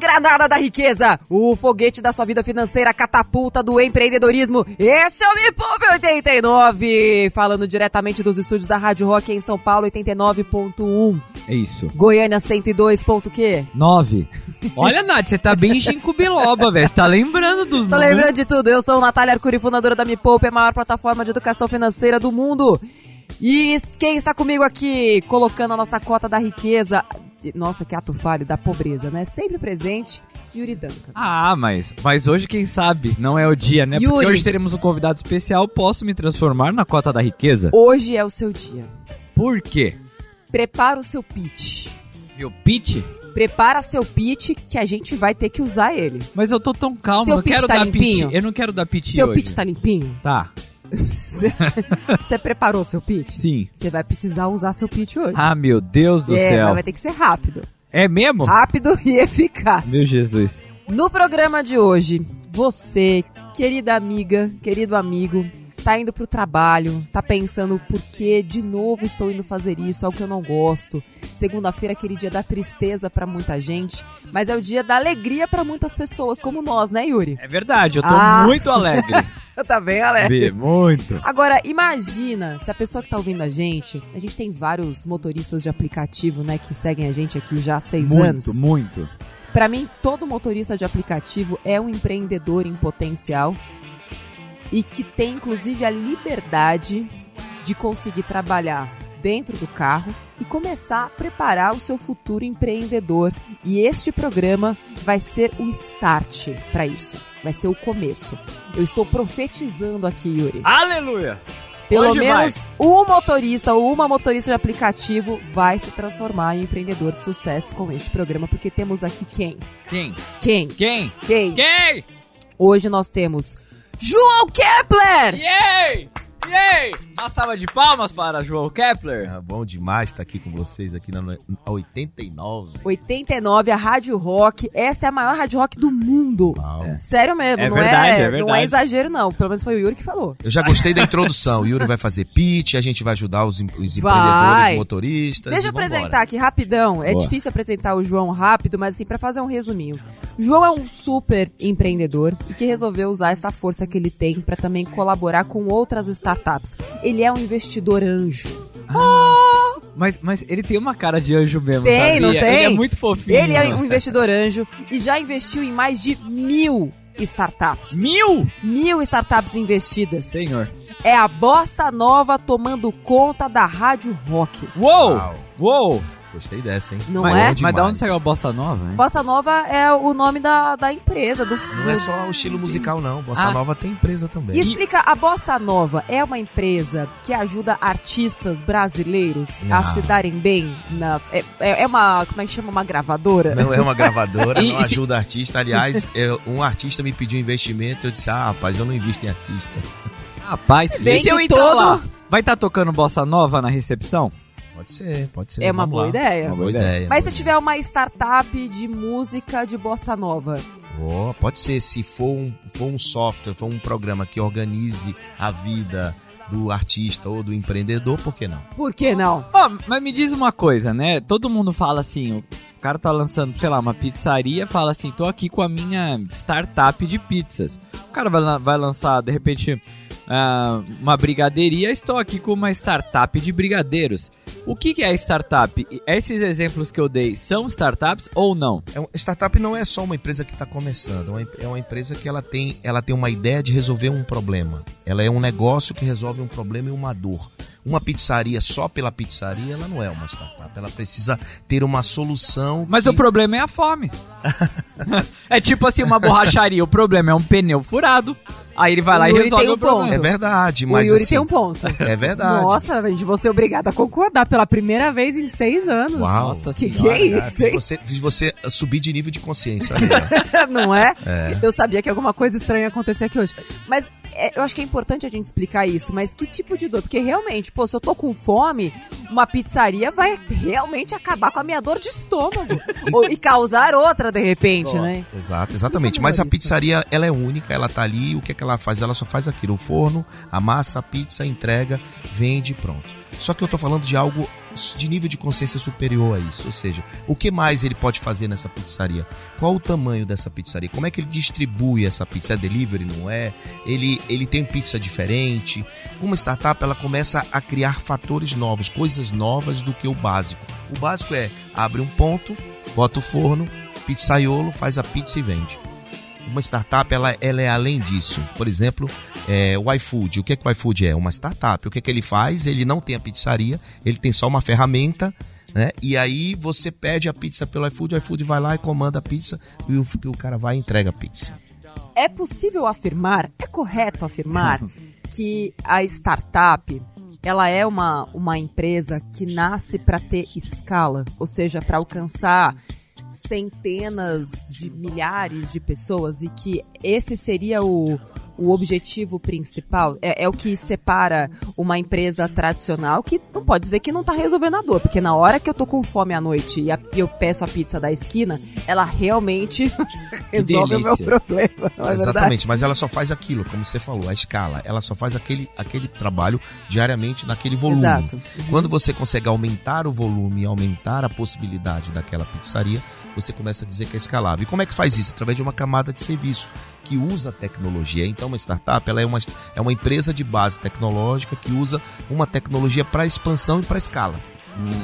Granada da riqueza, o foguete da sua vida financeira, catapulta do empreendedorismo. Este é o Me Poupe 89, falando diretamente dos estúdios da Rádio Rock em São Paulo 89.1, É isso. Goiânia 102. ponto quê? Nove. Olha, Nath, você tá bem ginkgo biloba, velho. Você tá lembrando dos Tô lembrando de tudo. Eu sou Natália Arcuri, fundadora da Me Poupe, a maior plataforma de educação financeira do mundo. E quem está comigo aqui, colocando a nossa cota da riqueza, nossa, que ato falho, da pobreza, né? Sempre presente, Yuri Duncan. Ah, mas, mas hoje, quem sabe, não é o dia, né? Porque Yuri. hoje teremos um convidado especial. Posso me transformar na cota da riqueza? Hoje é o seu dia. Por quê? Prepara o seu pitch. Meu pitch? Prepara seu pitch que a gente vai ter que usar ele. Mas eu tô tão calmo, Seu pitch quero tá dar limpinho? pitch. Eu não quero dar pitch seu hoje. pitch tá limpinho? Tá, Você preparou seu pitch? sim. Você vai precisar usar seu pitch hoje. Ah, meu Deus do é, céu. mas vai ter que ser rápido. É mesmo? Rápido e eficaz. Meu Jesus. No programa de hoje, você, querida amiga, querido amigo, tá indo pro trabalho, tá pensando por que de novo estou indo fazer isso, algo que eu não gosto. Segunda-feira é aquele dia da tristeza pra muita gente, mas é o dia da alegria pra muitas pessoas, como nós, né, Yuri? É verdade, eu tô Ah. muito alegre. tá bem alegre. Muito. Agora, imagina se a pessoa que tá ouvindo a gente, a gente tem vários motoristas de aplicativo, né, que seguem a gente aqui já há seis anos. Muito, muito. Pra mim, todo motorista de aplicativo é um empreendedor em potencial e que tem inclusive a liberdade de conseguir trabalhar dentro do carro e começar a preparar o seu futuro empreendedor. E este programa vai ser o start para isso. Vai ser o começo. Eu estou profetizando aqui, Yuri. Aleluia! Pelo Hoje menos um motorista ou uma motorista de aplicativo vai se transformar em empreendedor de sucesso com este programa, porque temos aqui quem? Quem? Quem? Quem? Quem? Quem? Hoje nós temos João Kepler! Yay! Yay! Uma salva de palmas para João Kepler. É bom demais estar aqui com vocês aqui na no- 89. 89, a Rádio Rock. Esta é a maior Rádio Rock do mundo. Uau. Sério mesmo, É não, verdade, é, é não é verdade. exagero, não. Pelo menos foi o Yuri que falou. Eu já gostei da introdução. O Yuri vai fazer pitch, a gente vai ajudar os, em- os Vai. empreendedores, motoristas. Deixa e eu vambora. apresentar aqui rapidão. É Boa. difícil apresentar o João rápido, mas assim, pra fazer um resuminho. O João é um super empreendedor e que resolveu usar essa força que ele tem pra também colaborar com outras startups. Ele é um investidor anjo. Mas, mas ele tem uma cara de anjo mesmo, Tem, sabia? não tem? Ele é muito fofinho. Ele é um investidor anjo e já investiu em mais de mil startups. Mil? Mil startups investidas. Senhor. É a bossa nova tomando conta da Rádio Rock. Uou! Uau. Uou! Gostei dessa, hein? Não mas, é? Mas da onde saiu a bossa nova, hein? Bossa Nova é o nome da, da empresa, do, Não é só o estilo musical, não. Bossa Ah. Nova tem empresa também. E explica, a Bossa Nova é uma empresa que ajuda artistas brasileiros a Ah. se darem bem na. É, é é uma. Como é que chama? Uma gravadora? Não é uma gravadora, não ajuda artista. Aliás, é, um artista me pediu investimento, eu disse, ah, rapaz, eu não invisto em artista. Rapaz, Se bem e eu que entrar todo- lá, vai estar tocando bossa nova na recepção? Pode ser, pode ser. É uma boa ideia. Uma boa ideia. Mas se boa tiver uma startup de música de bossa nova, Oh, pode ser, se for um, for um software, for um programa que organize a vida do artista ou do empreendedor, por que não? por que não? Ó, mas me diz uma coisa, né? Todo mundo fala assim, o cara tá lançando, sei lá, uma pizzaria, fala assim, tô aqui com a minha startup de pizzas. O cara vai, vai lançar, de repente, ah, uma brigadeiria, estou aqui com uma startup de brigadeiros. O que, é startup? E Esses exemplos que eu dei são startups ou não? É startup não é só uma empresa que está começando, é uma, é uma empresa que ela tem, ela tem uma ideia de resolver um problema. Ela é um negócio que resolve um problema e uma dor. Uma pizzaria só pela pizzaria, ela não é uma startup. Ela precisa ter uma solução. Mas que... o problema é a fome. é tipo assim, uma borracharia. O problema é um pneu furado. Aí ele vai lá O e Yuri resolve tem um o problema. ponto. É verdade, o mas Yuri assim, tem um ponto. é verdade. Nossa, gente, vou ser obrigada a concordar pela primeira vez em seis anos. Uau. Nossa Que que senhora. é Cara, isso, hein? Você, você subir de nível de consciência. ali, né? não é? Eu sabia que alguma coisa estranha ia acontecer aqui hoje. Mas é, eu acho que é importante a gente explicar isso. Mas que tipo de dor? Porque realmente, pô, se eu tô com fome, uma pizzaria vai realmente acabar com a minha dor de estômago. Ou- e causar agora de repente, né? Exato, exatamente. Explica Mas a pizzaria, ela é única, ela tá ali, o que é que ela faz? Ela só faz aquilo, o forno, amassa a pizza, entrega, vende, pronto. Só que eu tô falando de algo de nível de consciência superior a isso, ou seja, o que mais ele pode fazer nessa pizzaria? Qual o tamanho dessa pizzaria? Como é que ele distribui essa pizza? É delivery, não é? Ele, ele tem pizza diferente? Uma startup, ela começa a criar fatores novos, coisas novas do que o básico. O básico é, abre um ponto, bota o forno, pizzaiolo, faz a pizza e vende. Uma startup, ela, ela é além disso. Por exemplo, é, o iFood. O que, é que o iFood é? Uma startup. O que, é que ele faz? Ele não tem a pizzaria, ele tem só uma ferramenta, né? E aí você pede a pizza pelo iFood, o iFood vai lá e comanda a pizza e o, o cara vai e entrega a pizza. É possível afirmar, é correto afirmar que a startup ela é uma, uma empresa que nasce para ter escala, ou seja, para alcançar centenas de milhares de pessoas e que esse seria o, o objetivo principal? É, é o que separa uma empresa tradicional que não pode dizer que não está resolvendo a dor, porque na hora que eu tô com fome à noite e, a- e eu peço a pizza da esquina, ela realmente resolve o meu problema, é verdade? Exatamente, mas ela só faz aquilo, como você falou, a escala. Ela só faz aquele, aquele trabalho diariamente naquele volume. Exato. Uhum. Quando você consegue aumentar o volume e aumentar a possibilidade daquela pizzaria, você começa a dizer que é escalável. E como é que faz isso? Através de uma camada de serviço que usa tecnologia. Então, uma startup ela é, uma, é uma empresa de base tecnológica que usa uma tecnologia para expansão e para escala.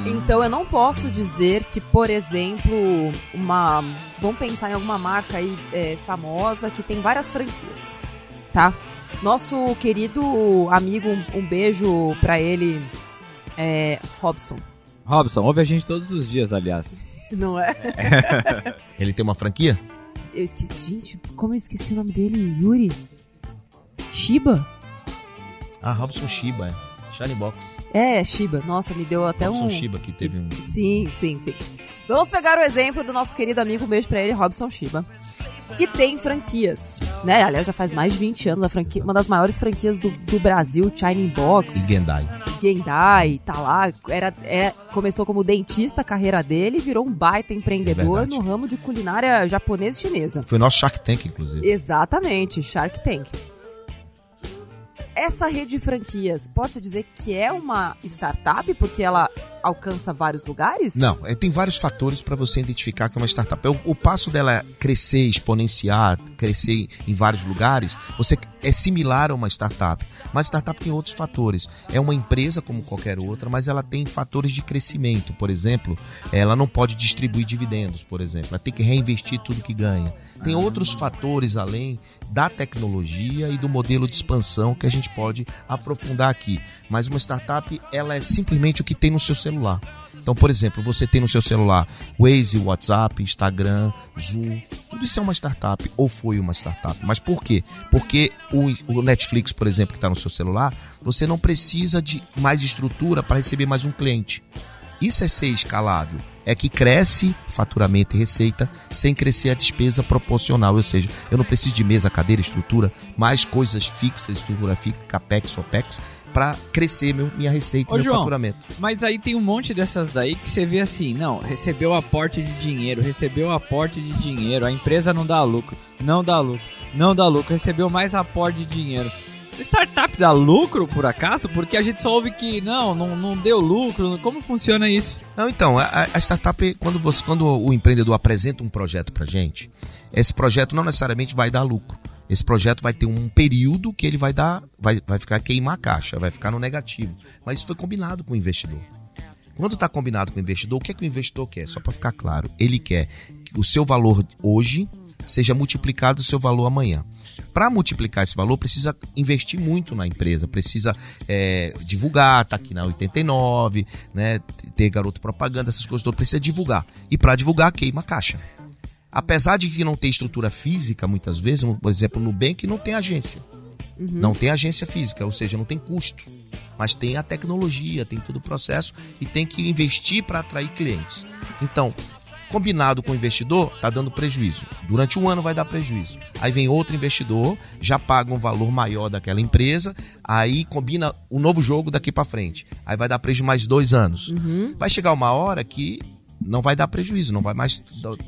Então eu não posso dizer que, por exemplo, uma. Vamos pensar em alguma marca aí é, famosa que tem várias franquias, tá? Nosso querido amigo, um, um beijo pra ele, é, Robson. Robson, ouve a gente todos os dias, aliás. Não é? Ele tem uma franquia? Eu esqueci. Gente, como eu esqueci o nome dele? Yuri? Shiba? Ah, Robson Shiba, é. Shiny Box. É, Shiba. Nossa, me deu até Robson um. Shiba que teve um. Sim, sim, sim. Vamos pegar o exemplo do nosso querido amigo, um beijo pra ele, Robson Shiba, que tem franquias, né? Aliás, já faz mais de 20 anos, a franquia, uma das maiores franquias do, do Brasil, Shining E Box, Gendai. Gendai, tá lá, era, é, começou como dentista a carreira dele e virou um baita empreendedor verdade. no ramo de culinária japonesa e chinesa. Foi nosso Shark Tank, inclusive. Exatamente, Shark Tank. Essa rede de franquias, pode-se dizer que é uma startup porque ela alcança vários lugares? Não, é, tem vários fatores para você identificar que é uma startup. O, o passo dela crescer, exponenciar, crescer em vários lugares, você é similar a uma startup. Mas startup tem outros fatores. É uma empresa como qualquer outra, mas ela tem fatores de crescimento. Por exemplo, ela não pode distribuir dividendos, por exemplo. Ela tem que reinvestir tudo que ganha. Tem outros fatores além da tecnologia e do modelo de expansão que a gente pode aprofundar aqui. Mas uma startup, ela é simplesmente o que tem no seu celular. Então, por exemplo, você tem no seu celular Waze, WhatsApp, Instagram, Zoom, tudo isso é uma startup ou foi uma startup. Mas por quê? Porque o, Netflix, por exemplo, que está no seu celular, você não precisa de mais estrutura para receber mais um cliente. Isso é ser escalável. É que cresce faturamento e receita sem crescer a despesa proporcional. Ou seja, eu não preciso de mesa, cadeira, estrutura, mais coisas fixas, estrutura fixa, capex, opex, para crescer meu, minha receita Ô, e meu João, faturamento. Mas aí tem um monte dessas daí que você vê assim, não, recebeu aporte de dinheiro, recebeu aporte de dinheiro, a empresa não dá lucro, não dá lucro, não dá lucro, recebeu mais aporte de dinheiro. Startup dá lucro, por acaso? Porque a gente só ouve que não, não, não deu lucro. Como funciona isso? Não, então, a, a startup, quando, você, quando o empreendedor apresenta um projeto pra gente, esse projeto não necessariamente vai dar lucro. Esse projeto vai ter um período que ele vai dar, vai, vai ficar queimar a caixa, vai ficar no negativo. Mas isso foi combinado com o investidor. Quando está combinado com o investidor, o que é que o investidor quer? Só para ficar claro, ele quer que o seu valor hoje seja multiplicado o seu valor amanhã. Para multiplicar esse valor, precisa investir muito na empresa, precisa é, divulgar, tá aqui na 89, né, ter garoto propaganda, essas coisas todas, precisa divulgar. E para divulgar, queima a caixa. Apesar de que não tem estrutura física, muitas vezes, por exemplo, no Nubank não tem agência. Não tem agência física, ou seja, não tem custo. Mas tem a tecnologia, tem todo o processo e tem que investir para atrair clientes. Então, combinado com o investidor, está dando prejuízo. Durante um ano vai dar prejuízo. Aí vem outro investidor, já paga um valor maior daquela empresa, aí combina o novo jogo daqui para frente. Aí vai dar prejuízo mais dois anos. Vai chegar uma hora que não vai dar prejuízo, não vai mais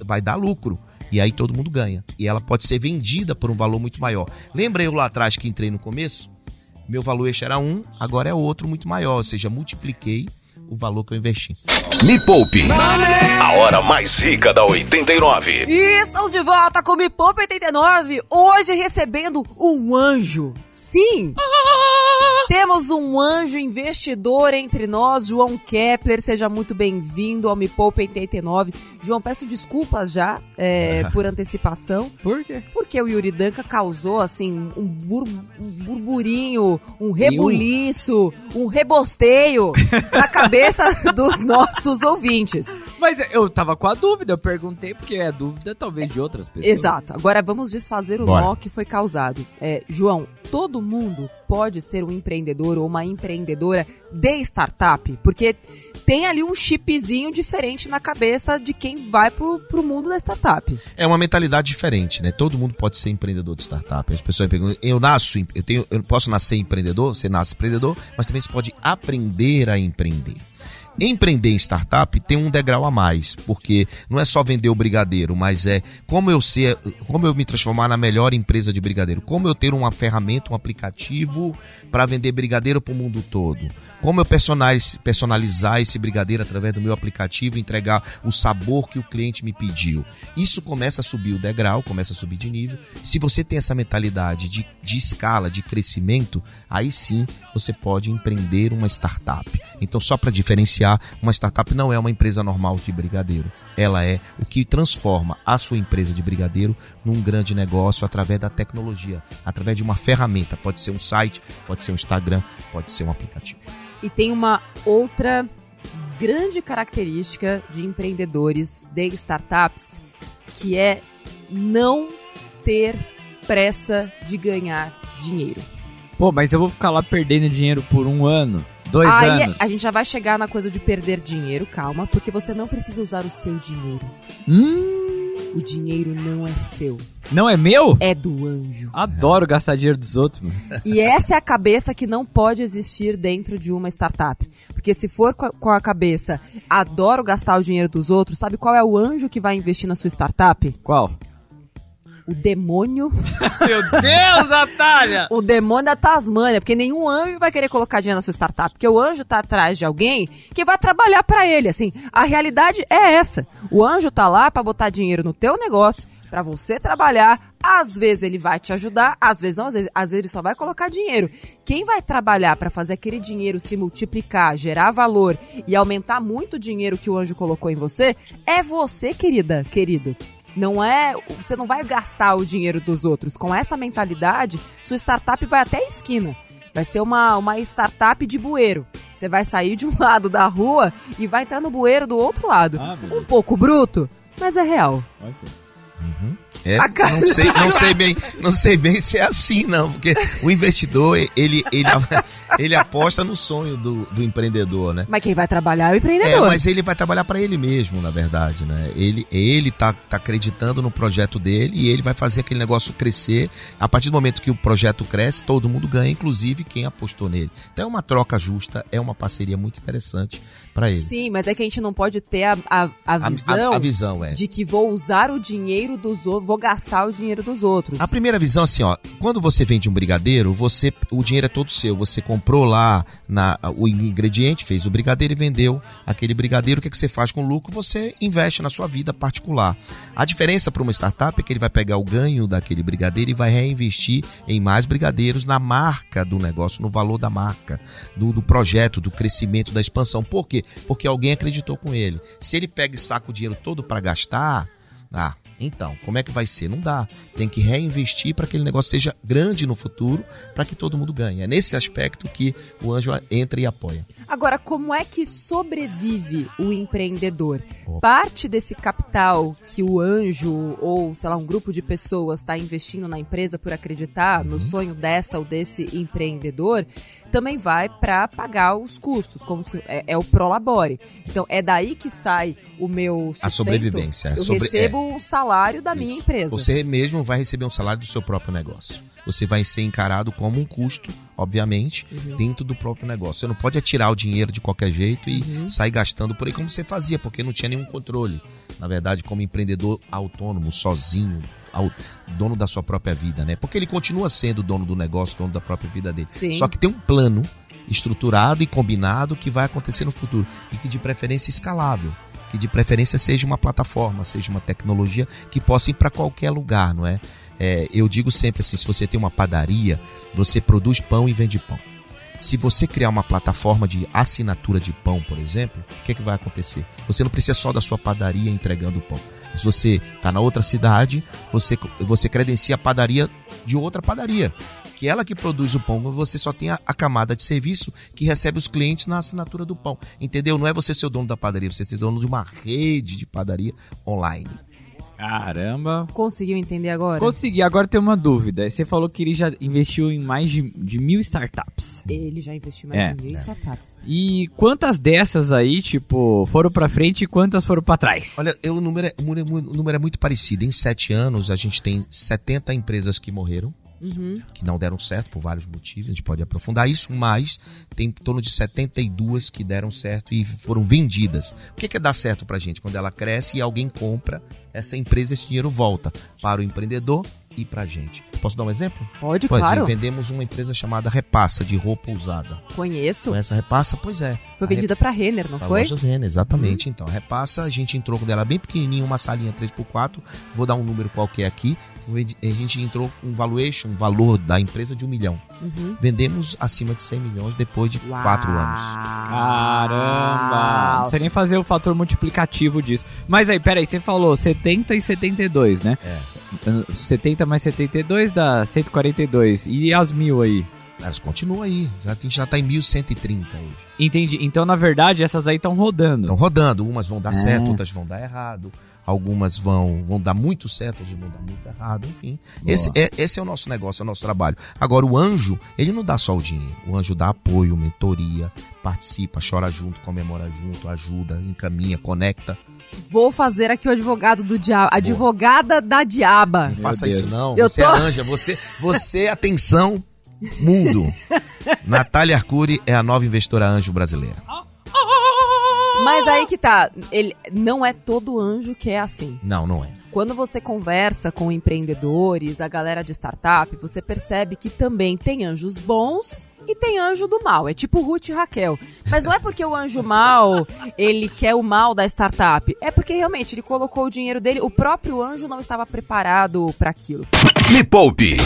vai dar lucro. E aí todo mundo ganha. E ela pode ser vendida por um valor muito maior. Lembra eu lá atrás que entrei no começo? Meu valor eixo era um, agora é outro muito maior, ou seja, multipliquei o valor que eu investi. Me Poupe. A hora mais rica da 89. E estamos de volta com Me Poupe 89, hoje recebendo um anjo. Sim! Temos um anjo investidor entre nós, João Kepler. Seja muito bem-vindo ao Me Poupe 89. João, peço desculpas já é, por antecipação. Por quê? Porque o Yuri Danca causou, assim, um, bur um burburinho, um rebuliço, um rebosteio na cabeça dos nossos ouvintes. Mas eu tava com a dúvida, eu perguntei porque é dúvida talvez de outras pessoas. Exato. Agora vamos desfazer o Bora. nó que foi causado. É, João, todo mundo pode ser um empreendedor ou uma empreendedora de startup, porque tem ali um chipzinho diferente na cabeça de quem vai pro, pro mundo da startup. É uma mentalidade diferente, né? Todo mundo pode ser empreendedor de startup. As pessoas perguntam, eu nasço, eu tenho, eu posso nascer empreendedor? Você nasce empreendedor, mas também você pode aprender a empreender. Empreender em startup tem um degrau a mais, porque não é só vender o brigadeiro, mas é como eu ser, como eu me transformar na melhor empresa de brigadeiro, como eu ter uma ferramenta, um aplicativo para vender brigadeiro para o mundo todo, como eu personaliz- personalizar esse brigadeiro através do meu aplicativo, entregar o sabor que o cliente me pediu. Isso começa a subir o degrau, começa a subir de nível. Se você tem essa mentalidade de, de escala, de crescimento, aí sim você pode empreender uma startup. Então, só para diferenciar, uma startup não é uma empresa normal de brigadeiro. Ela é o que transforma a sua empresa de brigadeiro num grande negócio através da tecnologia, através de uma ferramenta. Pode ser um site, pode ser um Instagram, pode ser um aplicativo. E tem uma outra grande característica de empreendedores de startups, que é não ter pressa de ganhar dinheiro. Pô, mas eu vou ficar lá perdendo dinheiro por um ano, dois Aí anos. a gente já vai chegar na coisa de perder dinheiro, calma, porque você não precisa usar o seu dinheiro. Hum, O dinheiro não é seu, não é meu? é do anjo. Adoro gastar dinheiro dos outros, mano. E essa é a cabeça que não pode existir dentro de uma startup. Porque se for com a, com a cabeça, adoro gastar o dinheiro dos outros, sabe qual é o anjo que vai investir na sua startup? Qual? O demônio. Meu Deus, Natália! O demônio da Tasmânia. Porque nenhum anjo vai querer colocar dinheiro na sua startup. Porque o anjo tá atrás de alguém que vai trabalhar pra ele. Assim, a realidade é essa. O anjo tá lá pra botar dinheiro no teu negócio, pra você trabalhar. Às vezes ele vai te ajudar, às vezes não, às vezes, às vezes ele só vai colocar dinheiro. Quem vai trabalhar pra fazer aquele dinheiro se multiplicar, gerar valor e aumentar muito o dinheiro que o anjo colocou em você é você, querida, querido. Não é. Você não vai gastar o dinheiro dos outros. Com essa mentalidade, sua startup vai até a esquina. Vai ser uma, uma startup de bueiro. Você vai sair de um lado da rua e vai entrar no bueiro do outro lado. Ah, um pouco bruto, mas é real. É, A cara- não, sei, não, sei bem, não sei bem se é assim, não, porque o investidor, ele, ele, ele aposta no sonho do, do empreendedor, né? Mas quem vai trabalhar é o É, empreendedor. mas ele vai trabalhar para ele mesmo, na verdade, né? Ele, ele tá, tá acreditando no projeto dele e ele vai fazer aquele negócio crescer. A partir do momento que o projeto cresce, todo mundo ganha, inclusive quem apostou nele. Então é uma troca justa, é uma parceria muito interessante para ele. Sim, mas é que a gente não pode ter a, a, a A- a- visão a visão é. de que vou usar o dinheiro dos outros, vou gastar o dinheiro dos outros. A primeira visão, assim, ó, quando você vende um brigadeiro, você, o dinheiro é todo seu. Você comprou lá na, o ingrediente, fez o brigadeiro e vendeu aquele brigadeiro. O que, é que você faz com o lucro? Você investe na sua vida particular. A diferença para uma startup é que ele vai pegar o ganho daquele brigadeiro e vai reinvestir em mais brigadeiros na marca do negócio, no valor da marca, do, do projeto, do crescimento, da expansão. Por quê? Porque alguém acreditou com ele. Se ele pega e saca o dinheiro todo para gastar, ah, então, como é que vai ser? Não dá. Tem que reinvestir para que aquele negócio seja grande no futuro, para que todo mundo ganhe. É nesse aspecto que o anjo entra e apoia. Agora, como é que sobrevive o empreendedor? Parte desse capital que o anjo ou, sei lá, um grupo de pessoas está investindo na empresa por acreditar no sonho dessa ou desse empreendedor, também vai para pagar os custos, como se- é, é o Prolabore. Então, é daí que sai o meu sustento, A sobrevivência. eu Sobre- recebo o salário da minha Isso. empresa. Você mesmo vai receber um salário do seu próprio negócio. Você vai ser encarado como um custo, obviamente, Uhum. dentro do próprio negócio. Você não pode atirar o dinheiro de qualquer jeito e Uhum. sair gastando por aí como você fazia, porque não tinha nenhum controle. Na verdade, como empreendedor autônomo, sozinho, dono da sua própria vida, né? Porque ele continua sendo dono do negócio, dono da própria vida dele. Sim. Só que tem um plano estruturado e combinado que vai acontecer no futuro e que de preferência escalável, que de preferência seja uma plataforma, seja uma tecnologia que possa ir para qualquer lugar, não é? É, Eu digo sempre assim, se você tem uma padaria, você produz pão e vende pão. Se você criar uma plataforma de assinatura de pão, por exemplo, o que, é que vai acontecer? Você não precisa só da sua padaria entregando o pão. Se você está na outra cidade, você, você credencia a padaria de outra padaria, que é ela que produz o pão. Você só tem a, a camada de serviço que recebe os clientes na assinatura do pão. Entendeu? Não é você ser o dono da padaria, você ser dono de uma rede de padaria online. Caramba. Conseguiu entender agora? Consegui, agora tem uma dúvida. Você falou que ele já investiu em mais de, de mil startups. Ele já investiu mais É. de mil startups. E quantas dessas aí, tipo, foram pra frente e quantas foram pra trás? Olha, eu- o, número é, é o número é muito parecido. Em sete anos, a gente tem 70 empresas que morreram. Uhum. que não deram certo por vários motivos, a gente pode aprofundar isso, mas tem em torno de 72 que deram certo e foram vendidas. O que é dar certo pra gente? Quando ela cresce e alguém compra essa empresa, esse dinheiro volta para o empreendedor e pra gente. Posso dar um exemplo? Pode, Pois, claro. vendemos uma empresa chamada Repassa, de roupa usada. Conheço. Conhece a Repassa? Pois é. Foi A vendida pra Renner, não Pra foi? Lojas Renner, exatamente. Então, a repassa, a gente entrou com ela bem pequenininha, uma salinha 3x4. Vou dar um número qualquer aqui. A gente entrou com um valuation, um valor da empresa de um milhão. Uhum. Vendemos acima de 100 milhões depois de Uau. quatro anos. Caramba! Não sei nem fazer o fator multiplicativo disso. Mas aí, peraí, você falou 70 e 72, né? É. 70 mais 72 dá 142. E as mil aí? Elas continuam aí. Já- A gente já está em 1130 hoje. Entendi. Então, na verdade, essas aí estão rodando. Estão rodando. Umas vão dar É. certo, outras vão dar errado. Algumas vão, vão dar muito certo, outras vão dar muito errado. Enfim, Boa. esse é, esse é o nosso negócio, é o nosso trabalho. Agora, o anjo, ele não dá só o dinheiro. O anjo dá apoio, mentoria, participa, chora junto, comemora junto, ajuda, encaminha, conecta. Vou fazer aqui o advogado do diabo. Advogada da diaba. Não faça Deus. isso não. Eu você tô- é anja, você, você atenção, mundo. Natália Arcuri é a nova investora anjo brasileira. Mas aí que tá. Ele não é todo anjo que é assim. Não, não é. Quando você conversa com empreendedores, a galera de startup, você percebe que também tem anjos bons e tem anjo do mal. É tipo Ruth e Raquel. Mas não é porque o anjo mal, ele quer o mal da startup. É porque realmente ele colocou o dinheiro dele, o próprio anjo não estava preparado para aquilo. Me Poupe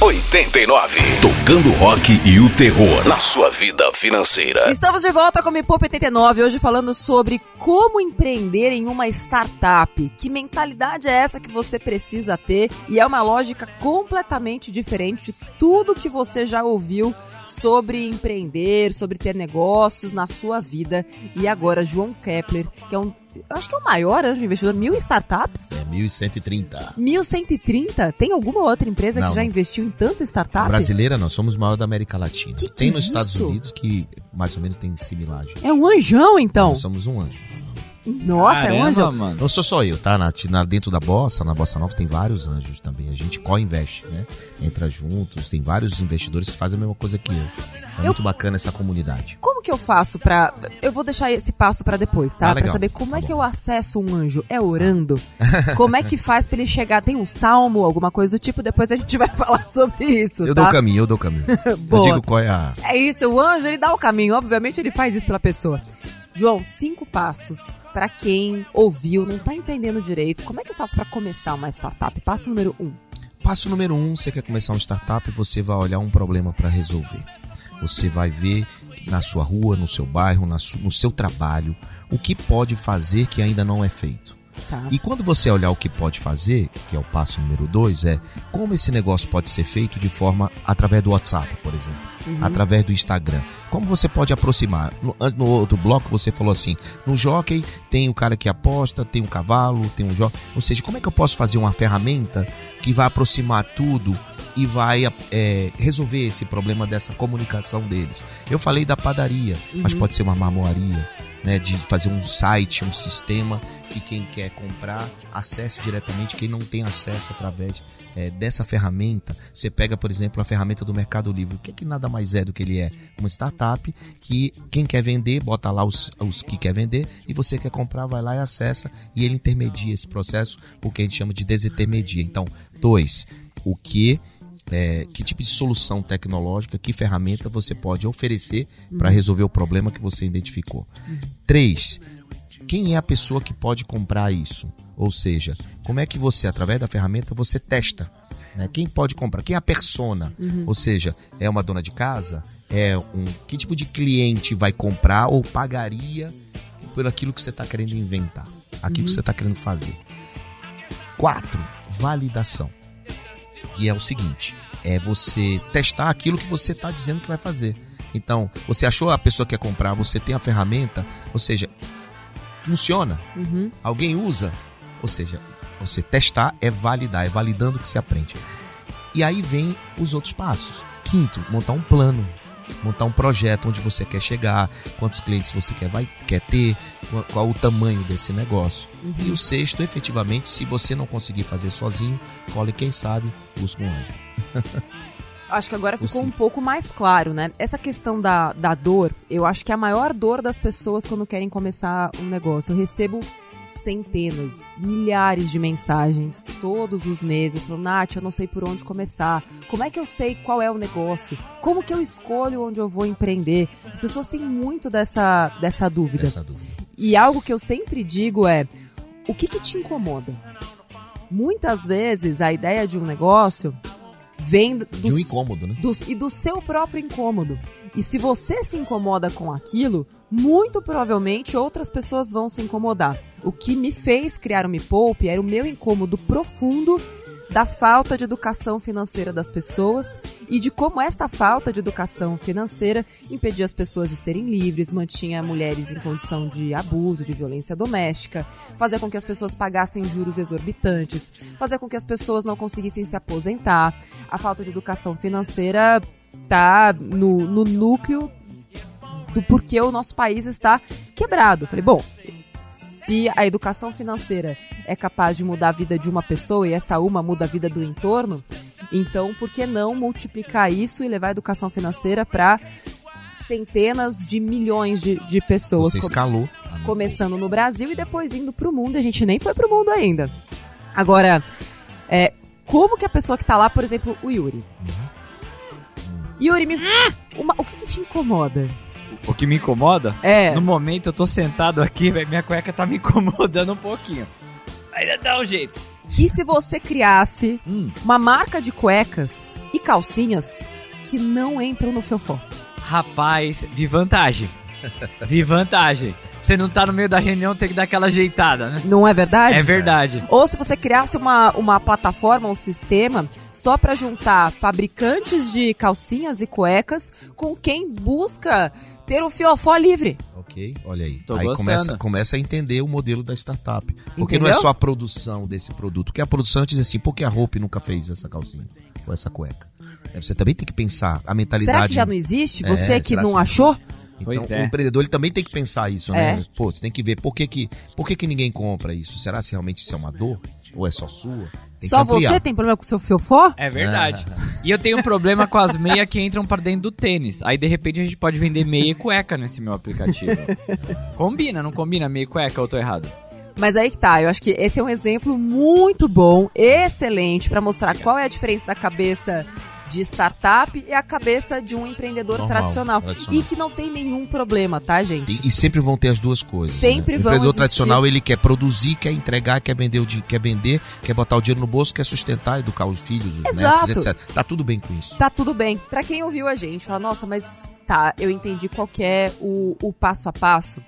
89. Tocando rock e o terror na sua vida financeira. Estamos de volta com o Me Poupe 89, hoje falando sobre como empreender em uma startup. Que mentalidade é essa que você precisa ter? E é uma lógica completamente diferente de tudo que você já ouviu sobre empreender, sobre ter negócios na sua vida. E agora, João Kepler, que é um. Acho que é o maior anjo investidor, mil startups? É 1130. 1130? Tem alguma outra empresa Não, que já não. investiu em tanta startup? Brasileira, nós somos o maior da América Latina. Que que tem é nos Estados isso? Unidos que mais ou menos tem similagem. É um anjão, então. Nós somos um anjo. Nossa, é um Caramba, anjo. mano. Não sou só eu, tá? Na, na- dentro da Bossa, na Bossa Nova, tem vários anjos também. A gente co-investe, né? Entra juntos, tem vários investidores que fazem a mesma coisa que eu. É muito bacana essa comunidade. Como que eu faço pra. Eu vou deixar esse passo pra depois, tá? Ah, pra saber como Tá é que eu acesso um anjo. É orando? como é que faz pra ele chegar? Tem um salmo, alguma coisa do tipo? Depois a gente vai falar sobre isso, Eu tá? dou o caminho, eu dou o caminho. eu Boa. digo qual é a. É isso, o anjo ele dá o caminho. Obviamente ele faz isso pela pessoa. João, cinco passos pra quem ouviu, não tá entendendo direito. Como é que eu faço pra começar uma startup? Passo número um. Passo número um, você quer começar uma startup, você vai olhar um problema para resolver. Você vai ver na sua rua, no seu bairro, no seu trabalho, o que pode fazer que ainda não é feito. Tá. E quando você olhar o que pode fazer, que é o passo número dois, é como esse negócio pode ser feito de forma através do WhatsApp, por exemplo, através do Instagram. Como você pode aproximar? No, no outro bloco você falou assim: no jockey tem o cara que aposta, tem um cavalo, tem um jockey. Ou seja, como é que eu posso fazer uma ferramenta que vai aproximar tudo e vai é, resolver esse problema dessa comunicação deles? Eu falei da padaria, mas pode ser uma marmoaria, né, de fazer um site, um sistema que quem quer comprar acesse diretamente, quem não tem acesso através é, dessa ferramenta. Você pega, por exemplo, a ferramenta do Mercado Livre. O que, é que nada mais é do que ele é? Uma startup que quem quer vender, bota lá os, os que quer vender e você quer comprar, vai lá e acessa e ele intermedia esse processo, o que a gente chama de desintermedia. Então, dois, o que é, que tipo de solução tecnológica, que ferramenta você pode oferecer uhum. para resolver o problema que você identificou. Uhum. Três, quem é a pessoa que pode comprar isso? Ou seja, como é que você, através da ferramenta, você testa? Né? Quem pode comprar? Quem é a persona? Uhum. Ou seja, é uma dona de casa? É um que tipo de cliente vai comprar ou pagaria por aquilo que você está querendo inventar, aquilo que você está querendo fazer? Quatro, validação que é o seguinte: é você testar aquilo que você está dizendo que vai fazer. Então, você achou a pessoa que quer comprar, você tem a ferramenta, ou seja, funciona. Uhum. Alguém usa, ou seja, você testar é validar, é validando que se aprende. E aí vem os outros passos. Quinto, montar um plano montar um projeto onde você quer chegar, quantos clientes você quer, vai, quer ter, qual, qual o tamanho desse negócio. Uhum. E o sexto, efetivamente, se você não conseguir fazer sozinho, cole quem sabe, busca um anjo. Acho que agora ficou um pouco mais claro, né? Essa questão da, da dor, eu acho que é a maior dor das pessoas quando querem começar um negócio. Eu recebo centenas, milhares de mensagens todos os meses falando, Nath, eu não sei por onde começar. Como é que eu sei qual é o negócio? Como que eu escolho onde eu vou empreender? As pessoas têm muito dessa, dessa dúvida. Dessa dúvida. E algo que eu sempre digo é, o que, que te incomoda? Muitas vezes a ideia de um negócio vem do, um incômodo, né? Do, e do seu próprio incômodo. E se você se incomoda com aquilo, muito provavelmente outras pessoas vão se incomodar. O que me fez criar o Me Poupe era o meu incômodo profundo da falta de educação financeira das pessoas e de como esta falta de educação financeira impedia as pessoas de serem livres, mantinha mulheres em condição de abuso, de violência doméstica, fazia com que as pessoas pagassem juros exorbitantes, fazia com que as pessoas não conseguissem se aposentar. A falta de educação financeira tá no, no núcleo do porquê o nosso país está quebrado. Falei, bom, se a educação financeira é capaz de mudar a vida de uma pessoa e essa uma muda a vida do entorno, então por que não multiplicar isso e levar a educação financeira para centenas de milhões de, de pessoas? Você escalou. Começando no Brasil e depois indo para o mundo. A gente nem foi para o mundo ainda. Agora, é, como que a pessoa que está lá, por exemplo, o Yuri. Uhum. Yuri, me... Uma, o que, que te incomoda? O que me incomoda? É. No momento eu tô sentado aqui, minha cueca tá me incomodando um pouquinho. Ainda dá um jeito. E se você criasse hum. uma marca de cuecas e calcinhas que não entram no Fiofó? Rapaz, de vantagem. De vantagem. Você não tá no meio da reunião, tem que dar aquela ajeitada, né? Não é verdade? É verdade. Ou se você criasse uma, uma plataforma, um sistema, só para juntar fabricantes de calcinhas e cuecas com quem busca ter o fiofó livre. Ok, olha aí. Tô aí começa, começa a entender o modelo da startup. Porque Entendeu? não é só a produção desse produto. Porque a produção diz assim, por que a roupa nunca fez essa calcinha? Ou essa cueca? Você também tem que pensar a mentalidade. Será que já não existe? Você é, que não achou? Então, é. o empreendedor ele também tem que pensar isso, né? É. Pô, você tem que ver por que, que, por que, que ninguém compra isso. Será se realmente isso é uma dor? Ou é só sua? Tem só você tem problema com o seu fiofó? É verdade. Ah. E eu tenho um problema com as meias que entram para dentro do tênis. Aí, de repente, a gente pode vender meia e cueca nesse meu aplicativo. combina, não combina meia e cueca ou eu tô errado? Mas aí que tá, eu acho que esse é um exemplo muito bom, excelente, para mostrar qual é a diferença da cabeça de startup e a cabeça de um empreendedor Normal, tradicional. tradicional. E que não tem nenhum problema, tá, gente? E, e sempre vão ter as duas coisas. Sempre né? vão. O empreendedor existir. tradicional, ele quer produzir, quer entregar, quer vender, quer vender, quer botar o dinheiro no bolso, quer sustentar, educar os filhos, os Exato. netos, etc. Tá tudo bem com isso. Tá tudo bem. Para quem ouviu a gente, fala, nossa, mas tá, eu entendi qual é o, o passo a passo.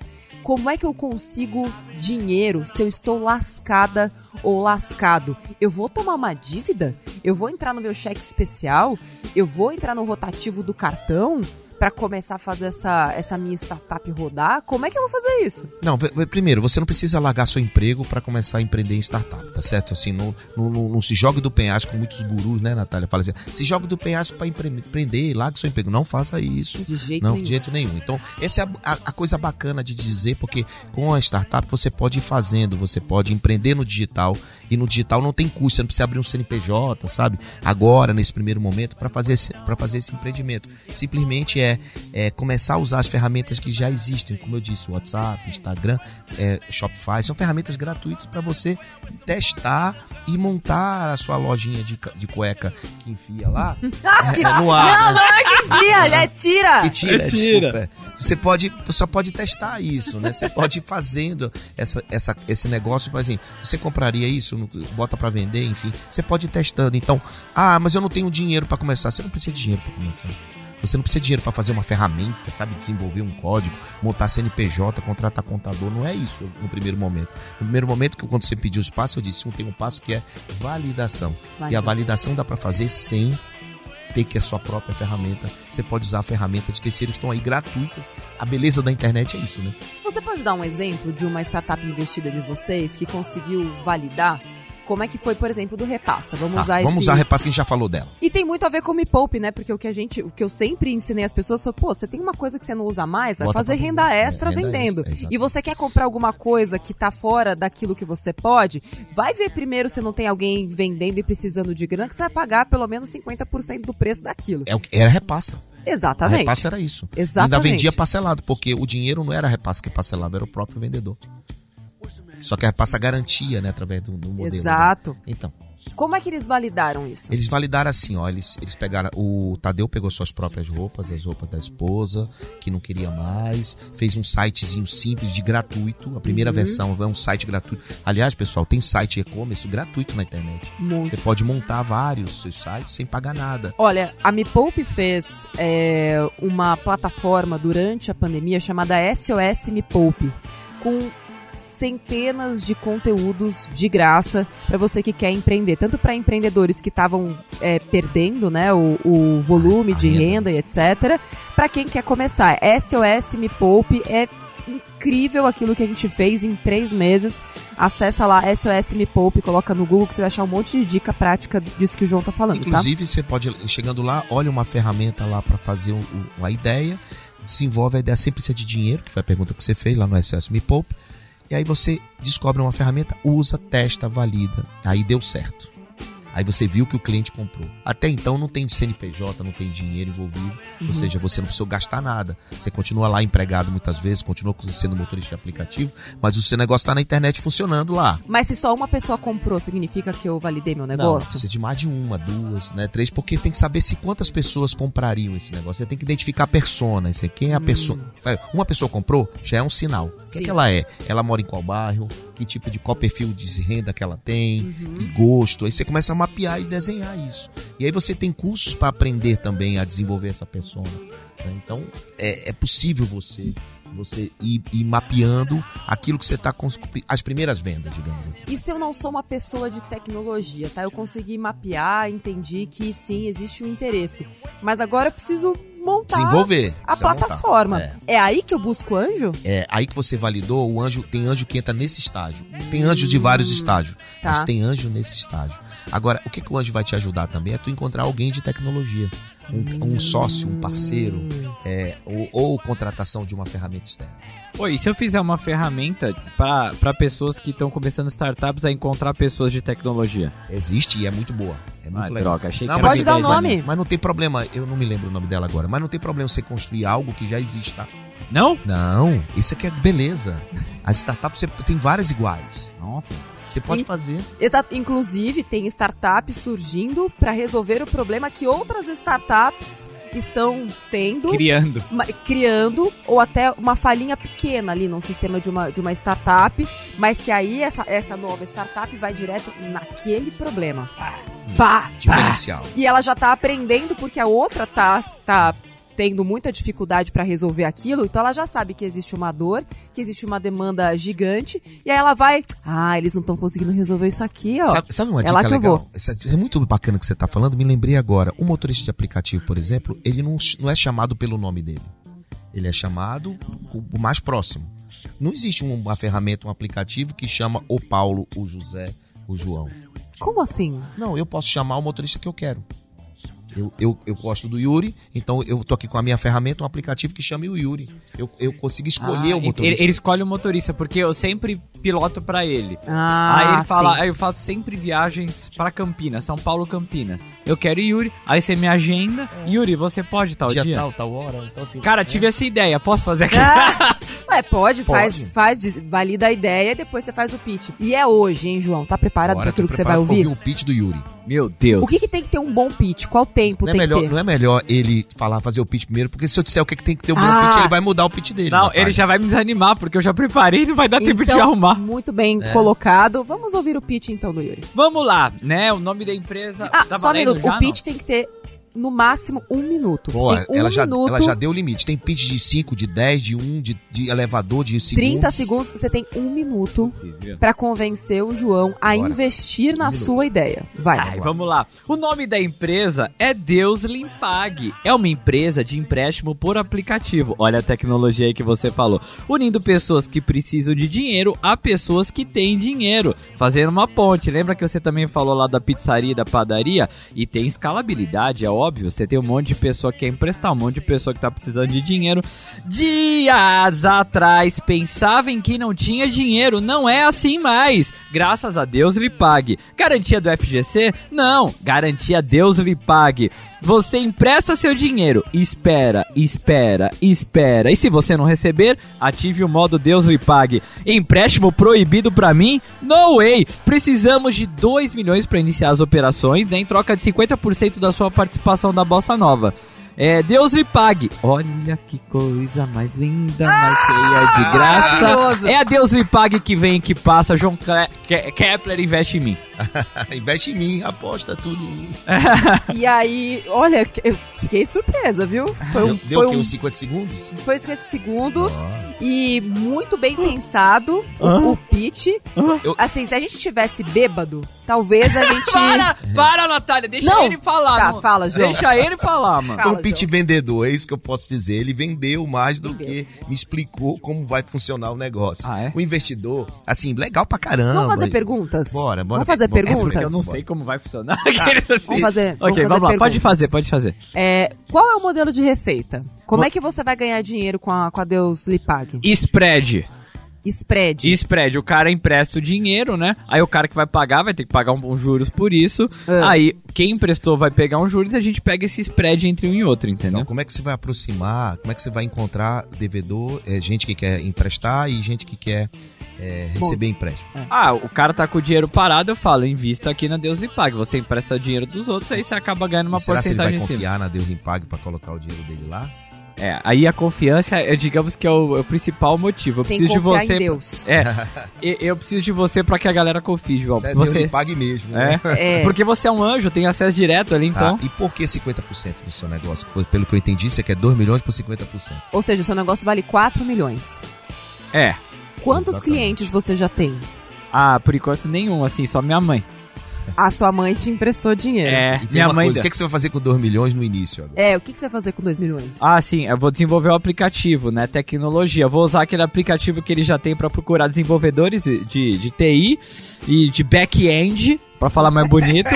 Como é que eu consigo dinheiro se eu estou lascada ou lascado? Eu vou tomar uma dívida? Eu vou entrar no meu cheque especial? Eu vou entrar no rotativo do cartão? Para começar a fazer essa, essa minha startup rodar, como é que eu vou fazer isso? Não, primeiro, você não precisa largar seu emprego para começar a empreender em startup, tá certo? Assim, não, não, não, não se jogue do penhasco com muitos gurus, né, Natália? Fala assim, se jogue do penhasco para empreender, largue seu emprego. Não faça isso. De jeito não, nenhum. de jeito nenhum. Então, essa é a, a, a, coisa bacana de dizer, porque com a startup você pode ir fazendo, você pode empreender no digital, e no digital não tem custo, você não precisa abrir um CNPJ, sabe? Agora, nesse primeiro momento, para fazer, fazer esse empreendimento. Simplesmente é, é começar a usar as ferramentas que já existem, como eu disse, WhatsApp, Instagram, é, Shopify, são ferramentas gratuitas para você testar e montar a sua lojinha de, de cueca que enfia lá é, no ar. Não, né? não é que enfia, é tira. Que tira, é tira. desculpa. Você pode, só pode testar isso, né? Você pode ir fazendo essa, essa, esse negócio, por exemplo, você compraria isso, bota para vender, enfim, você pode ir testando. Então, ah, mas eu não tenho dinheiro para começar. Você não precisa de dinheiro para começar. Você não precisa de dinheiro para fazer uma ferramenta, sabe? Desenvolver um código, montar CNPJ, contratar contador. Não é isso no primeiro momento. No primeiro momento, que quando você pediu os passos, eu disse: tem um passo que é validação. validação. E a validação dá para fazer sem ter que a sua própria ferramenta. Você pode usar a ferramenta de terceiros, estão aí gratuitas. A beleza da internet é isso, né? Você pode dar um exemplo de uma startup investida de vocês que conseguiu validar como é que foi, por exemplo, do Repassa. Vamos tá, usar Vamos esse... usar Repassa que a gente já falou dela. E tem muito a ver com o Me Poupe, né? Porque o que a gente, o que eu sempre ensinei as pessoas foi, pô, você tem uma coisa que você não usa mais, vai Bota fazer renda extra é, renda vendendo. Extra, e você quer comprar alguma coisa que tá fora daquilo que você pode, vai ver primeiro se não tem alguém vendendo e precisando de grana, que você vai pagar pelo menos 50% do preço daquilo. É era Repassa. Exatamente. A repasse era isso. Exatamente. Ainda vendia parcelado, porque o dinheiro não era repasse que parcelava, era o próprio vendedor. Só que passa garantia, né, através do, do modelo. Exato. Né? Então. Como é que eles validaram isso? Eles validaram assim, ó. Eles, eles pegaram. O Tadeu pegou suas próprias roupas, as roupas da esposa, que não queria mais. Fez um sitezinho simples de gratuito. A primeira uhum. versão é um site gratuito. Aliás, pessoal, tem site e-commerce gratuito na internet. Muito. Você pode montar vários seus sites sem pagar nada. Olha, a Me Poupe fez é, uma plataforma durante a pandemia chamada SOS Me Poupe. Com centenas de conteúdos de graça para você que quer empreender, tanto para empreendedores que estavam é, perdendo, né, o, o volume de renda e etc, para quem quer começar. SOS Me Poupe é incrível aquilo que a gente fez em três meses. Acessa lá SOS Me Poupe, coloca no Google que você vai achar um monte de dica prática disso que o João tá falando. Tá? Inclusive, tá? você pode, chegando lá, olha uma ferramenta lá para fazer uma ideia, desenvolve a ideia sem precisar de dinheiro, que foi a pergunta que você fez lá no SOS Me Poupe. E aí você descobre uma ferramenta, usa, testa, valida. Aí deu certo. Aí você viu que o cliente comprou. Até então não tem CNPJ, não tem dinheiro envolvido. Uhum. Ou seja, você não precisou gastar nada. Você continua lá empregado muitas vezes, continua sendo motorista de aplicativo, mas o seu negócio está na internet funcionando lá. Mas se só uma pessoa comprou, significa que eu validei meu negócio? Não, precisa de mais de uma, duas, né? Três, porque tem que saber se quantas pessoas comprariam esse negócio. Você tem que identificar a persona. Quem é a hum. pessoa. Uma pessoa comprou, já é um sinal. O que, é que ela é? Ela mora em qual bairro? Que tipo de qual perfil de renda que ela tem? Uhum. Que gosto? Aí você começa a mapear e desenhar isso. E aí você tem cursos para aprender também a desenvolver essa persona. Né? Então é, é possível você você ir, ir, mapeando aquilo que você está com as primeiras vendas, digamos assim. E se eu não sou uma pessoa de tecnologia, tá? Eu consegui mapear, entendi que sim, existe um interesse. Mas agora eu preciso montar Desenvolver, a plataforma. É. é. aí que eu busco anjo? É aí que você validou, o anjo tem anjo que entra nesse estágio. Tem anjos de vários hum, estágios, tá. mas tem anjo nesse estágio. Agora, o que, que o anjo vai te ajudar também é tu encontrar alguém de tecnologia. Um, um sócio, um parceiro, é, ou, ou, contratação de uma ferramenta externa. Oi, e se eu fizer uma ferramenta para pessoas que estão começando startups a encontrar pessoas de tecnologia? Existe e é muito boa. É muito ah, legal. Droga, achei não, que Pode dar o nome. Mas não tem problema, eu não me lembro o nome dela agora, mas não tem problema você construir algo que já existe, tá? Não? Não, isso aqui é beleza. As startups você tem várias iguais. Nossa. Você pode In, fazer. Exato. Inclusive, tem startups surgindo para resolver o problema que outras startups estão tendo. Criando. Uma, criando, ou até uma falhinha pequena ali num sistema de uma, de uma startup, mas que aí essa, essa nova startup vai direto naquele problema. Pá! Diferencial. E ela já tá aprendendo porque a outra tá, tá tendo muita dificuldade para resolver aquilo, então ela já sabe que existe uma dor, que existe uma demanda gigante, e aí ela vai, ah, eles não estão conseguindo resolver isso aqui, ó. Sabe, sabe uma é dica eu legal? é muito bacana que você está falando, me lembrei agora. O motorista de aplicativo, por exemplo, ele não, não é chamado pelo nome dele. Ele é chamado o mais próximo. Não existe um- uma ferramenta, um aplicativo que chama o Paulo, o José, o João. Como assim? Não, eu posso chamar o motorista que eu quero. Eu, eu, eu gosto do Yuri, então eu tô aqui com a minha ferramenta, um aplicativo que chama o Yuri. Eu, eu consigo escolher Ah, o ele- motorista. Ele, escolhe o motorista, porque eu sempre piloto pra ele. Ah, aí ele fala, sim. aí eu faço sempre viagens pra Campinas, São Paulo, Campinas. Eu quero Yuri, aí você me agenda. Yuri, você pode tal dia? dia tal, tal hora. Então, assim, Cara, tive essa ideia, posso fazer aqui? Ah, ué, pode, faz, Pode. faz, diz- valida a ideia e depois você faz o pitch. E é hoje, hein, João? Tá preparado Agora para aquilo tô que você vai pra ouvir? o pitch do Yuri. Meu Deus. O que, que tem que ter um bom pitch? Qual tempo Não é, tem melhor, que ter? não é melhor ele falar, fazer o pitch primeiro, porque se eu disser o que, que tem que ter o bom Ah. pitch, ele vai mudar o pitch dele. Não, ele já vai me desanimar, porque eu já preparei e não vai dar tempo de Então, arrumar. Muito bem É. colocado. Vamos ouvir o pitch então do Yuri. Vamos lá, né? O nome da empresa. Ah, tá só um minuto. já, O pitch tem que ter no máximo um minuto. Um ela, já, minuto, ela já deu o limite. Tem pitch de 5, de 10, de 1, de, de elevador, de segundos. 30 segundos. Você tem um minuto pra convencer o João a Bora. investir na Um minuto. sua ideia. Vai. Ai, vamos lá. O nome da empresa é Deus Limpag. É uma empresa de empréstimo por aplicativo. Olha a tecnologia aí que você falou. Unindo pessoas que precisam de dinheiro a pessoas que têm dinheiro. Fazendo uma ponte. Lembra que você também falou lá da pizzaria e da padaria? E tem escalabilidade, é óbvio. Você tem um monte de pessoa que quer emprestar, um monte de pessoa que tá precisando de dinheiro. Dias atrás pensava em que não tinha dinheiro. Não é assim mais. Graças a Deus lhe pague. Garantia do FGC? Não. Garantia Deus lhe pague. Você empresta seu dinheiro, espera, espera, espera. E se você não receber, ative o modo Deus lhe pague. Empréstimo proibido pra mim? No way! Precisamos de 2 milhões pra iniciar as operações, né, em troca de 50% da sua participação da Bossa Nova. É, Deus lhe pague. Olha que coisa mais linda, mais cheia de graça. Maravilhoso. É a Deus lhe pague que vem e que passa. João Cle- Ke- Kepler investe em mim. Investe em mim, aposta tudo em mim. E aí, olha, eu fiquei surpresa, viu? Foi um, deu deu foi o quê? um Uns 50 segundos? Foi 50 segundos e muito bem pensado o, o pitch. Assim, se a gente tivesse bêbado, talvez a gente. Para, para, Natália, deixa Não. ele falar. Tá, não- fala, João. Deixa ele falar, mano. Foi Fala, um pitch João. vendedor, é isso que eu posso dizer. Ele vendeu mais do Vendeu. que me explicou como vai funcionar o negócio. Ah, é? O investidor, assim, legal pra caramba. Vamos fazer perguntas? Bora, bora. Vamos fazer Vamos- perguntas? Porque eu não sei como vai funcionar. Aqueles assim. Vamos fazer. vamos Ok, fazer vamos lá. Pode fazer, pode fazer. É, qual é o modelo de receita? Como é que você vai ganhar dinheiro com a, com a Deus lhe pague? Spread. Spread. Spread. O cara empresta o dinheiro, né? Aí o cara que vai pagar vai ter que pagar um, um juros por isso. Ah. Aí quem emprestou vai pegar um juros e a gente pega esse spread entre um e outro, Então, entendeu? como é que você vai aproximar? Como é que você vai encontrar devedor, é, gente que quer emprestar e gente que quer é, receber empréstimo? Ah, o cara tá com o dinheiro parado, eu falo, invista aqui na Deus lhe pague. Você empresta o dinheiro dos outros, aí você acaba ganhando uma E será que ele vai porcentagem confiar na Deus lhe pague pra colocar o dinheiro dele lá? É, aí a confiança, é, digamos que é o, é o principal motivo. Eu Tem preciso de você. em Deus. É, e- eu preciso de você pra que a galera confie, João. É, Deus você lhe pague mesmo. é, né? É. porque você é um anjo, tem acesso direto ali, então. Tá, e por que 50% do seu negócio? Que foi, pelo que eu entendi, você quer 2 milhões por 50%. Ou seja, seu negócio vale 4 milhões. É. Quantos Exatamente. clientes você já tem? Ah, por enquanto nenhum, assim, só minha mãe. A sua mãe te emprestou dinheiro. É, E tem minha uma mãe. coisa, o que, que você vai fazer com 2 milhões no início agora? É, o que, que você vai fazer com 2 milhões? Ah, sim, eu vou desenvolver o aplicativo, né? Tecnologia. Vou usar aquele aplicativo que ele já tem pra procurar desenvolvedores de, de TI e de back-end, pra falar mais bonito.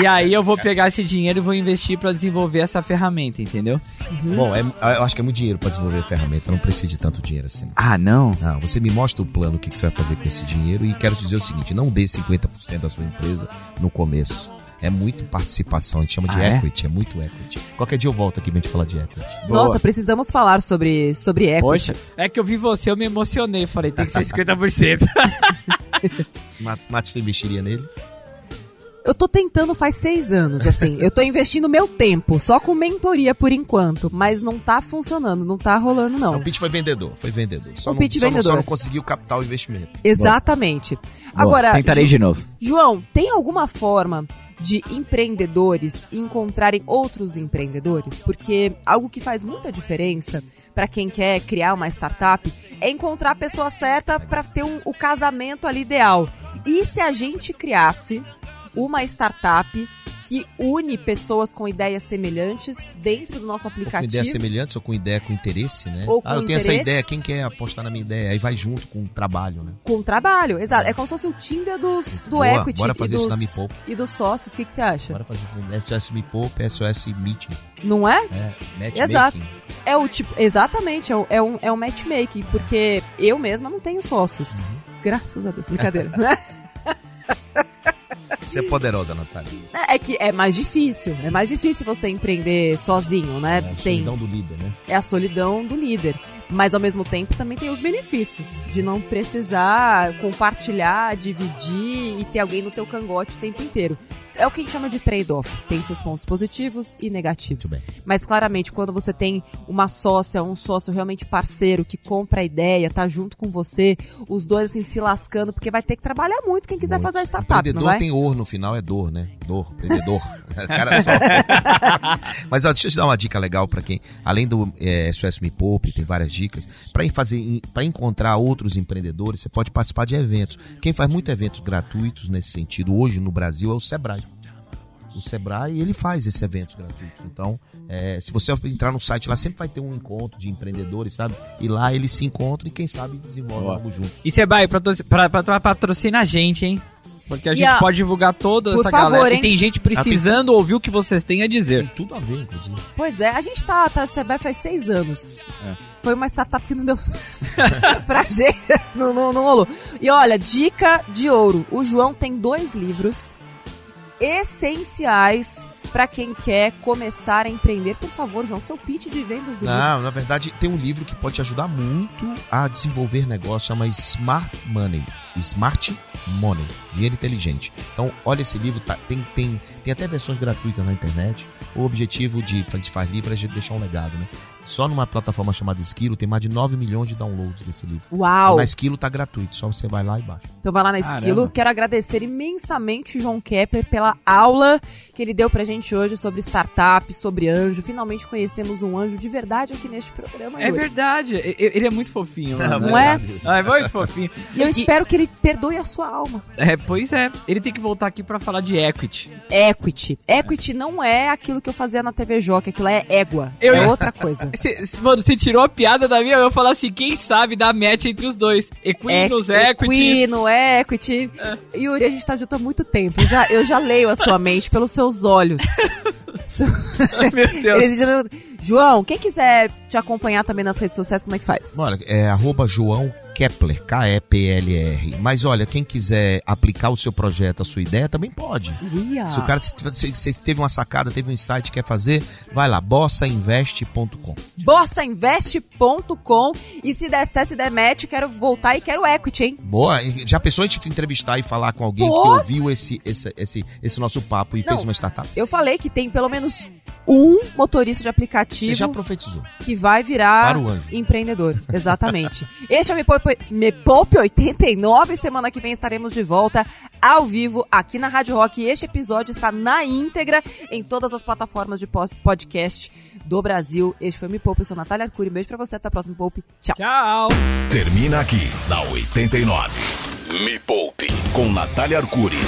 e aí eu vou pegar esse dinheiro e vou investir pra desenvolver essa ferramenta, entendeu? Bom, é- eu acho que é muito dinheiro pra desenvolver a ferramenta, não precisa de tanto dinheiro assim. Ah, não? Não, você me mostra o plano, o que, que você vai fazer com esse dinheiro e quero te dizer o seguinte, não dê 50% da sua empresa no começo. É muito participação, a gente chama de Ah, é? equity, é? muito equity. Qualquer dia eu volto aqui pra gente falar de equity. Boa. Nossa, precisamos falar sobre, sobre equity. Poxa, é que eu vi você, eu me emocionei. Falei, tem que ser 50%. Ma- Mate, você investiria nele? Eu tô tentando faz seis anos, assim. eu tô investindo meu tempo, só com mentoria por enquanto, mas não tá funcionando, não tá rolando, não. O pitch foi vendedor, foi vendedor. Só, O não, pitch só, não- vendedor. só não conseguiu captar o investimento. Exatamente. Boa, Agora, tentarei Ju- de novo. João, tem alguma forma de empreendedores encontrarem outros empreendedores? Porque algo que faz muita diferença para quem quer criar uma startup é encontrar a pessoa certa para ter um- o casamento ali ideal. E se a gente criasse uma startup que une pessoas com ideias semelhantes dentro do nosso Ou com aplicativo? ideias semelhantes ou com ideia com interesse, né? Ou com ah, eu tenho essa interesse. ideia, quem quer apostar na minha ideia? Aí vai junto com o trabalho, né? Com trabalho, exato. É como se fosse o Tinder dos, do Boa, equity bora e, fazer isso dos, na Me Poupa. e dos sócios. O que, que você acha? Bora fazer isso. SOS Me Poupa, SOS Meeting. Não é? É, matchmaking. Exato. É o tipo, exatamente, é, o- é um, é um matchmaking, porque eu mesma não tenho sócios. Uhum. Graças a Deus, brincadeira. Você é poderosa, Natália. é que é mais difícil, é mais difícil você empreender sozinho, né? É a Sem, solidão do líder, né? é a solidão do líder. Mas ao mesmo tempo também tem os benefícios de não precisar compartilhar, dividir e ter alguém no teu cangote o tempo inteiro. É o que a gente chama de trade-off. Tem seus pontos positivos e negativos. Muito. Mas claramente, quando você tem uma sócia, um sócio realmente parceiro que compra a ideia, tá junto com você, os dois assim se lascando, porque vai ter que trabalhar muito quem quiser fazer a startup, não Empreendedor vai? tem or no final, é dor, né? Dor, empreendedor. O cara só. Mas ó, deixa eu te dar uma dica legal pra quem, além do é, SOS Me Poupe, tem várias dicas. Pra fazer, para encontrar outros empreendedores, você pode participar de eventos. Quem faz muitos eventos gratuitos nesse sentido hoje no Brasil é o Sebrae. O Sebrae, ele faz esses eventos gratuitos. Então, é, se você entrar no site lá, sempre vai ter um encontro de empreendedores, sabe? E lá eles se encontram e quem sabe desenvolvem algo juntos. E pra, patrocina a gente, hein? Porque a E gente a- pode divulgar toda Por essa favor, galera. hein? E tem gente precisando ouvir o que vocês têm a Tem dizer. tudo a ver, inclusive. Pois é, a gente tá atrás do Sebrae faz seis anos. É. Foi uma startup que não deu pra gente, não, não, não rolou. E olha, dica de ouro: o João tem dois livros essenciais pra quem quer começar a empreender. Por favor, João, seu pitch de vendas do livro. Não, na verdade, tem um livro que pode te ajudar muito a desenvolver negócio, chama Smart Money. Smart Money, dinheiro inteligente. Então, olha esse livro, tá- tem, tem, tem até versões gratuitas na internet. O objetivo de fazer faz livro é deixar um legado, né? Só numa plataforma chamada Esquilo tem mais de 9 milhões de downloads desse livro. Uau! Na Esquilo tá gratuito, só você vai lá e baixa. Então vai lá na Caramba. Esquilo. Quero agradecer imensamente o João Kepler pela aula que ele deu pra gente hoje sobre startup, sobre anjo. Finalmente conhecemos um anjo de verdade aqui neste programa. É Yuri. verdade. e- e- Ele é muito fofinho. mano. Não é? Ah, é muito fofinho. E eu espero que ele perdoe a sua alma. É, pois é. Ele tem que voltar aqui pra falar de equity. Equity. Equity não é aquilo que eu fazia na TV Jockey, aquilo é égua. Eu- É outra coisa. Cê- mano, você tirou a piada da minha, eu ia falar assim, quem sabe dar match entre os dois. Equinos, É- equity. Equino, equity. Yuri, a gente tá junto há muito tempo. Eu já, eu já leio a sua mente pelos seus olhos. Seu- Meu Deus. Eles João, quem quiser te acompanhar também nas redes sociais, como é que faz? Olha, é arroba João Kepler, K-E-P-L-R. Mas olha, quem quiser aplicar o seu projeto, a sua ideia, também pode. Se o cara se, se- teve uma sacada, teve um insight, quer fazer, vai lá, bossainvest.com. bossainvest.com e se der certo, se der match, quero voltar e quero equity, hein? Boa, já pensou a gente entrevistar e falar com alguém Pô. que ouviu esse, esse, esse, esse nosso papo e Não. fez uma startup? Eu falei que tem pelo menos um motorista de aplicativo Você já profetizou. que vai virar empreendedor. Exatamente. este é o Me Poupe, Me Poupe 89. Semana que vem estaremos de volta ao vivo aqui na Rádio Rock. E este episódio está na íntegra em todas as plataformas de po- podcast do Brasil. Este foi o Me Poupe. Eu sou Natália Arcuri. Um beijo pra você. Até a próxima Me Poupe. Tchau. Tchau. Termina aqui, na 89. Me Poupe, com Natália Arcuri.